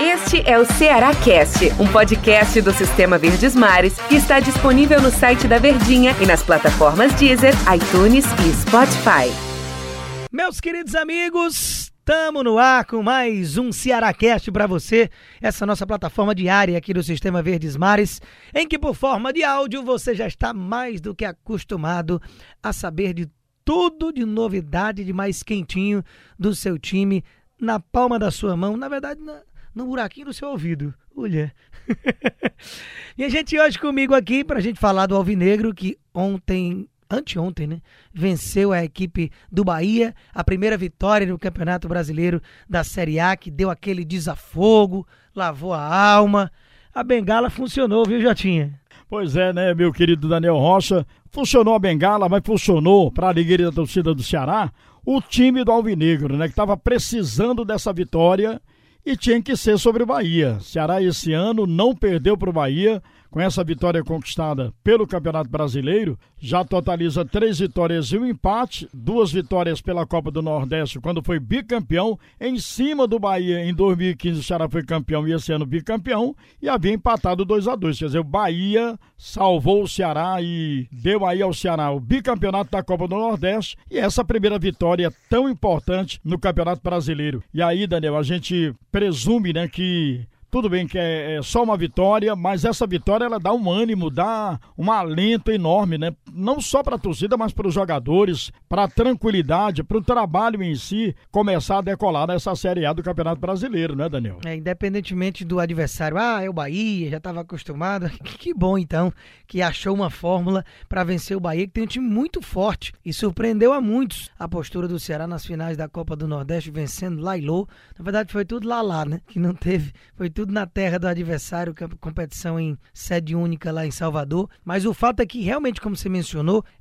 Este é o Ceará Cast, um podcast do Sistema Verdes Mares que está disponível no site da Verdinha e nas plataformas Deezer, iTunes e Spotify. Meus queridos amigos, estamos no ar com mais um Cearacast para você, essa nossa plataforma diária aqui do Sistema Verdes Mares, em que por forma de áudio você já está mais do que acostumado a saber de tudo de novidade, de mais quentinho do seu time na palma da sua mão, na verdade na, no buraquinho do seu ouvido. Olha. e a gente hoje comigo aqui para a gente falar do Alvinegro que ontem anteontem, né? Venceu a equipe do Bahia, a primeira vitória no Campeonato Brasileiro da Série A, que deu aquele desafogo, lavou a alma. A bengala funcionou, viu, Jotinha? Pois é, né, meu querido Daniel Rocha? Funcionou a bengala, mas funcionou para a alegria da torcida do Ceará o time do Alvinegro, né, que estava precisando dessa vitória e tinha que ser sobre o Bahia. Ceará esse ano não perdeu para o Bahia, com essa vitória conquistada pelo Campeonato Brasileiro, já totaliza três vitórias e um empate, duas vitórias pela Copa do Nordeste, quando foi bicampeão, em cima do Bahia em 2015 o Ceará foi campeão e esse ano bicampeão, e havia empatado 2 a 2 quer dizer, o Bahia salvou o Ceará e deu aí ao Ceará o bicampeonato da Copa do Nordeste, e essa primeira vitória tão importante no Campeonato Brasileiro. E aí, Daniel, a gente presume, né, que tudo bem que é, é, só uma vitória, mas essa vitória ela dá um ânimo, dá um alento enorme, né? Não só para a torcida, mas para os jogadores, para a tranquilidade, para o trabalho em si começar a decolar nessa Série A do Campeonato Brasileiro, né, Daniel? É, independentemente do adversário, ah, é o Bahia, já estava acostumado. Que bom então que achou uma fórmula para vencer o Bahia, que tem um time muito forte e surpreendeu a muitos a postura do Ceará nas finais da Copa do Nordeste, vencendo Lailô. Na verdade, foi tudo lá lá, né? Que não teve, foi tudo na terra do adversário, competição em sede única lá em Salvador. Mas o fato é que realmente, como você mencionou,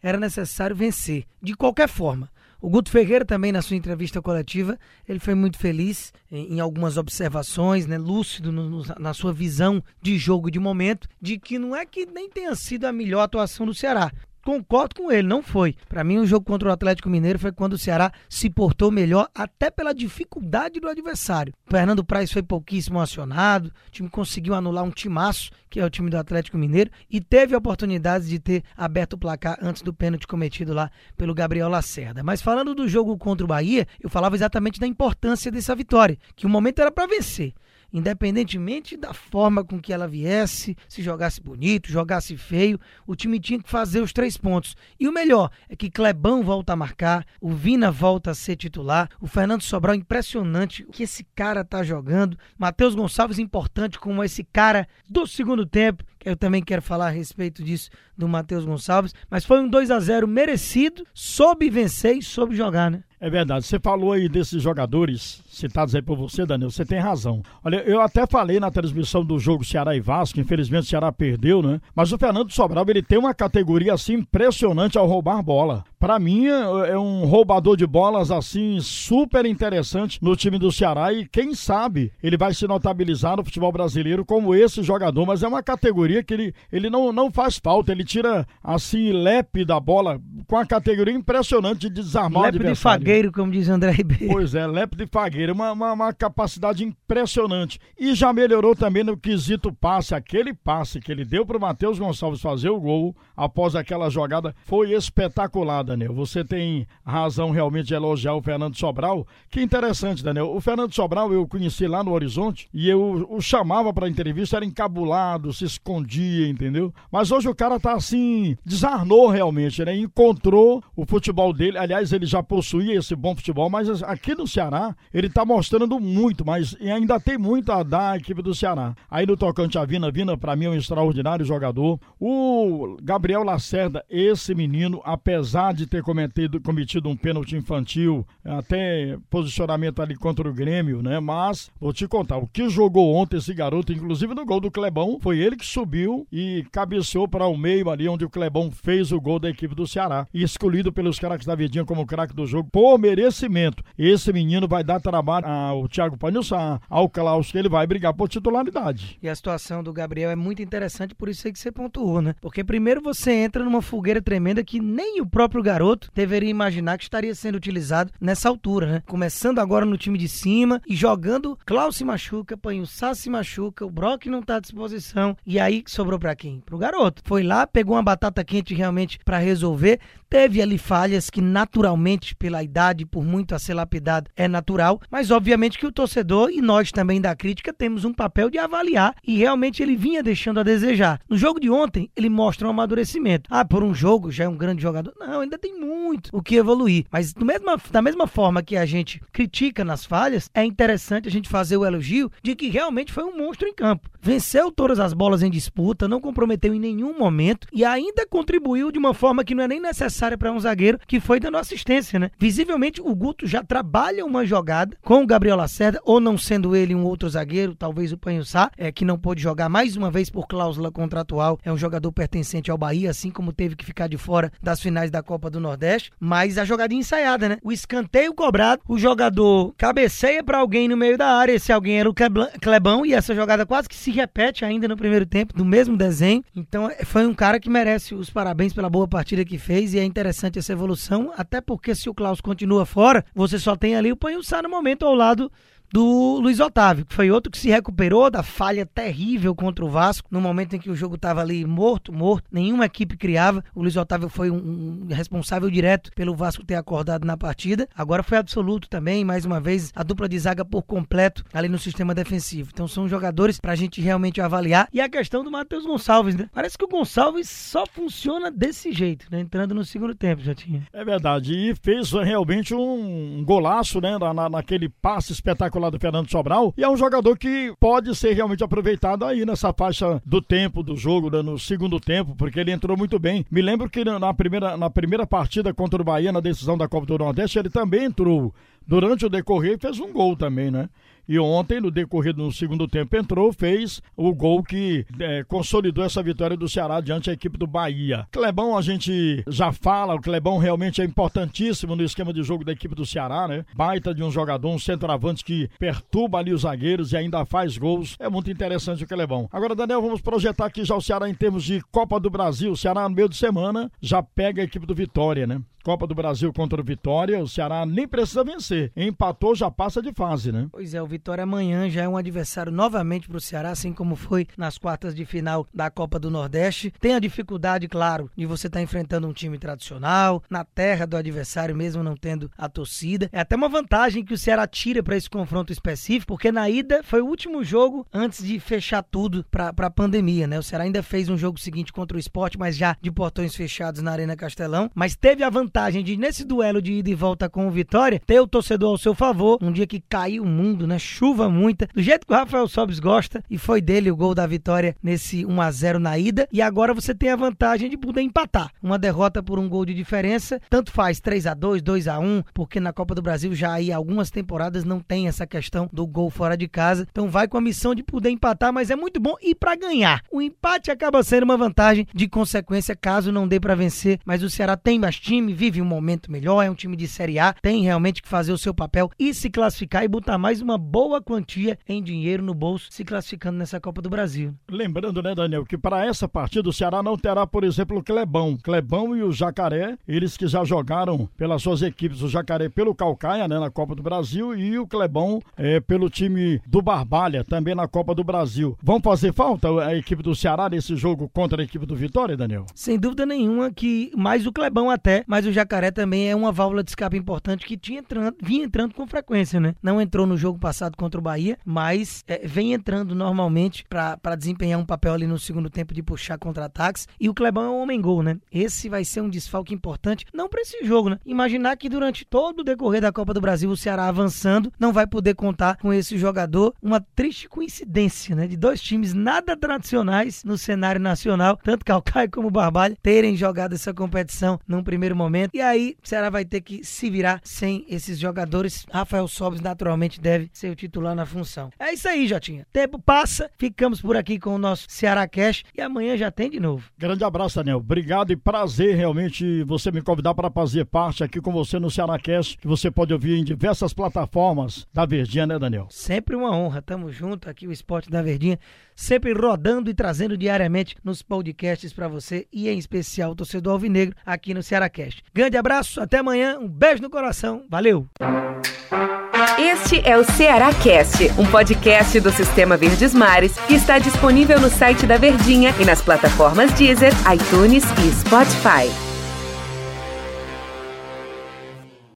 era necessário vencer, de qualquer forma. O Guto Ferreira também, na sua entrevista coletiva, ele foi muito feliz em, algumas observações, né, lúcido no, na sua visão de jogo de momento, de que não é que nem tenha sido a melhor atuação do Ceará, concordo com ele, não foi. Para mim, o jogo contra o Atlético Mineiro foi quando o Ceará se portou melhor, até pela dificuldade do adversário. O Fernando Praz foi pouquíssimo acionado, o time conseguiu anular um timaço, que é o time do Atlético Mineiro, e teve a oportunidade de ter aberto o placar antes do pênalti cometido lá pelo Gabriel Lacerda. Mas falando do jogo contra o Bahia, eu falava exatamente da importância dessa vitória, que o momento era para vencer independentemente da forma com que ela viesse, se jogasse bonito, jogasse feio, o time tinha que fazer os três pontos. E o melhor é que Clebão volta a marcar, o Vina volta a ser titular, o Fernando Sobral impressionante o que esse cara tá jogando, Matheus Gonçalves importante como esse cara do segundo tempo, que eu também quero falar a respeito disso do Matheus Gonçalves, mas foi um 2 a 0 merecido, soube vencer e soube jogar, né? É verdade. Você falou aí desses jogadores citados aí por você, Daniel. Você tem razão. Olha, eu até falei na transmissão do jogo Ceará e Vasco, infelizmente o Ceará perdeu, né? Mas o Fernando Sobral, ele tem uma categoria assim impressionante ao roubar bola. Para mim, é, é um roubador de bolas assim super interessante no time do Ceará. E quem sabe ele vai se notabilizar no futebol brasileiro como esse jogador, mas é uma categoria que ele, ele não, não faz falta, ele tira assim lepe da bola com a categoria impressionante de desarmar lepe o adversário. de fagueiro, como diz André Ribeiro. Pois é, lepe de fagueiro, uma, uma, uma capacidade impressionante. E já melhorou também no quesito passe, aquele passe que ele deu para o Matheus Gonçalves fazer o gol após aquela jogada foi espetacular, Daniel. Você tem razão realmente de elogiar o Fernando Sobral. Que interessante, Daniel. O Fernando Sobral eu conheci lá no Horizonte e eu o chamava para entrevista, era encabulado, se escondia, entendeu? Mas hoje o cara tá assim, desarnou realmente, né? Encontrou o futebol dele. Aliás, ele já possuía esse bom futebol, mas aqui no Ceará ele tá mostrando muito, mas ainda tem muito a dar à equipe do Ceará. Aí no tocante a Vina, Vina para mim é um extraordinário jogador. O Gabriel Lacerda, esse menino, apesar de ter cometido, cometido um pênalti infantil, até posicionamento ali contra o Grêmio, né? Mas vou te contar, o que jogou ontem esse garoto, inclusive no gol do Clebão, foi ele que subiu e cabeceou para o meio ali onde o Clebão fez o gol da equipe do Ceará. E escolhido pelos craques da Vidinha como craque do jogo por merecimento. Esse menino vai dar trabalho ao Thiago Panilson, ao Klaus, que ele vai brigar por titularidade. E a situação do Gabriel é muito interessante, por isso aí que você pontuou, né? Porque primeiro você entra numa fogueira tremenda que nem o próprio garoto, deveria imaginar que estaria sendo utilizado nessa altura, né? Começando agora no time de cima e jogando, Klaus se machuca, Panhussá se machuca, o Brock não tá à disposição. E aí sobrou para quem? Pro garoto. Foi lá, pegou uma batata quente realmente para resolver, Teve ali falhas que naturalmente, pela idade, por muito a ser lapidado, é natural, mas obviamente que o torcedor e nós também da crítica temos um papel de avaliar e realmente ele vinha deixando a desejar. No jogo de ontem, ele mostra um amadurecimento. Ah, por um jogo já é um grande jogador. Não, ainda tem muito o que evoluir. Mas da mesma forma que a gente critica nas falhas, é interessante a gente fazer o elogio de que realmente foi um monstro em campo. Venceu todas as bolas em disputa, não comprometeu em nenhum momento e ainda contribuiu de uma forma que não é nem necessária para um zagueiro, que foi dando assistência, né? Visivelmente, o Guto já trabalha uma jogada com o Gabriel Lacerda, ou não sendo ele um outro zagueiro, talvez o Panhussá, é, que não pôde jogar mais uma vez por cláusula contratual, é um jogador pertencente ao Bahia, assim como teve que ficar de fora das finais da Copa do Nordeste, mas a jogadinha ensaiada, né? O escanteio cobrado, o jogador cabeceia para alguém no meio da área, esse alguém era o Clebão, e essa jogada quase que se repete ainda no primeiro tempo, do mesmo desenho, então é, foi um cara que merece os parabéns pela boa partida que fez, e é interessante essa evolução, até porque se o Klaus continua fora, você só tem ali o Panhussá no momento ao lado do Luiz Otávio, que foi outro que se recuperou da falha terrível contra o Vasco, no momento em que o jogo estava ali morto, morto, nenhuma equipe criava. O Luiz Otávio foi um, um, responsável direto pelo Vasco ter acordado na partida. Agora foi absoluto também, mais uma vez, a dupla de zaga por completo ali no sistema defensivo. Então são jogadores para a gente realmente avaliar. E a questão do Matheus Gonçalves, né? Parece que o Gonçalves só funciona desse jeito, né? Entrando no segundo tempo, já tinha. É verdade. E fez realmente um golaço, né? Na, naquele passe espetacular lá do Fernando Sobral. E é um jogador que pode ser realmente aproveitado aí nessa faixa do tempo do jogo, né, no segundo tempo, porque ele entrou muito bem. Me lembro que na primeira, na primeira partida contra o Bahia, na decisão da Copa do Nordeste, ele também entrou durante o decorrer fez um gol também, né? E ontem, no decorrer do segundo tempo, entrou, fez o gol que é, consolidou essa vitória do Ceará diante da equipe do Bahia. Clebão, a gente já fala, o Clebão realmente é importantíssimo no esquema de jogo da equipe do Ceará, né? Baita de um jogador, um centroavante que perturba ali os zagueiros e ainda faz gols. É muito interessante o Clebão. Agora, Daniel, vamos projetar aqui já o Ceará em termos de Copa do Brasil. O Ceará, no meio de semana, já pega a equipe do Vitória, né? Copa do Brasil contra o Vitória, o Ceará nem precisa vencer. Empatou, já passa de fase, né? Pois é, o Vitória amanhã já é um adversário novamente para o Ceará, assim como foi nas quartas de final da Copa do Nordeste. Tem a dificuldade, claro, de você estar tá enfrentando um time tradicional, na terra do adversário, mesmo não tendo a torcida. É até uma vantagem que o Ceará tira para esse confronto específico, porque na ida foi o último jogo antes de fechar tudo para a pandemia, né? O Ceará ainda fez um jogo seguinte contra o esporte, mas já de portões fechados na Arena Castelão, mas teve a vantagem vantagem de, nesse duelo de ida e volta com o Vitória, ter o torcedor ao seu favor. Um dia que caiu o mundo, né? Chuva muita. Do jeito que o Rafael Sobes gosta, e foi dele o gol da vitória nesse 1 a 0 na ida. E agora você tem a vantagem de poder empatar. Uma derrota por um gol de diferença, tanto faz 3 a 2 2 a 1 porque na Copa do Brasil já aí algumas temporadas não tem essa questão do gol fora de casa. Então vai com a missão de poder empatar, mas é muito bom ir para ganhar. O empate acaba sendo uma vantagem de consequência caso não dê para vencer, mas o Ceará tem mais time, vive um momento melhor, é um time de Série A, tem realmente que fazer o seu papel e se classificar e botar mais uma boa quantia em dinheiro no bolso, se classificando nessa Copa do Brasil. Lembrando, né, Daniel, que para essa partida o Ceará não terá, por exemplo, o Clebão. Clebão e o Jacaré, eles que já jogaram pelas suas equipes, o Jacaré pelo Calcaia, né, na Copa do Brasil, e o Clebão é, pelo time do Barbalha, também na Copa do Brasil. Vão fazer falta a equipe do Ceará nesse jogo contra a equipe do Vitória, Daniel? Sem dúvida nenhuma que mais o Clebão até, mas o Jacaré também é uma válvula de escape importante que tinha entrando, vinha entrando com frequência, né? Não entrou no jogo passado contra o Bahia, mas é, vem entrando normalmente para desempenhar um papel ali no segundo tempo de puxar contra-ataques. E o Clebão é um homem-gol, né? Esse vai ser um desfalque importante, não para esse jogo, né? Imaginar que durante todo o decorrer da Copa do Brasil, o Ceará avançando, não vai poder contar com esse jogador. Uma triste coincidência, né? De dois times nada tradicionais no cenário nacional, tanto Calcaia como Barbalho, terem jogado essa competição num primeiro momento. E aí o Ceará vai ter que se virar sem esses jogadores. Rafael Sobres naturalmente deve ser o titular na função. É isso aí, Jotinha. Tempo passa, ficamos por aqui com o nosso Ceará Cash e amanhã já tem de novo. Grande abraço, Daniel. Obrigado e prazer realmente você me convidar para fazer parte aqui com você no Ceará Cash, que você pode ouvir em diversas plataformas da Verdinha, né, Daniel? Sempre uma honra. Tamo junto aqui, o Esporte da Verdinha, sempre rodando e trazendo diariamente nos podcasts para você e em especial o torcedor alvinegro aqui no Ceará Cast. Grande abraço, até amanhã, um beijo no coração, valeu! Este é o Ceará Cast, um podcast do Sistema Verdes Mares que está disponível no site da Verdinha e nas plataformas Deezer, iTunes e Spotify.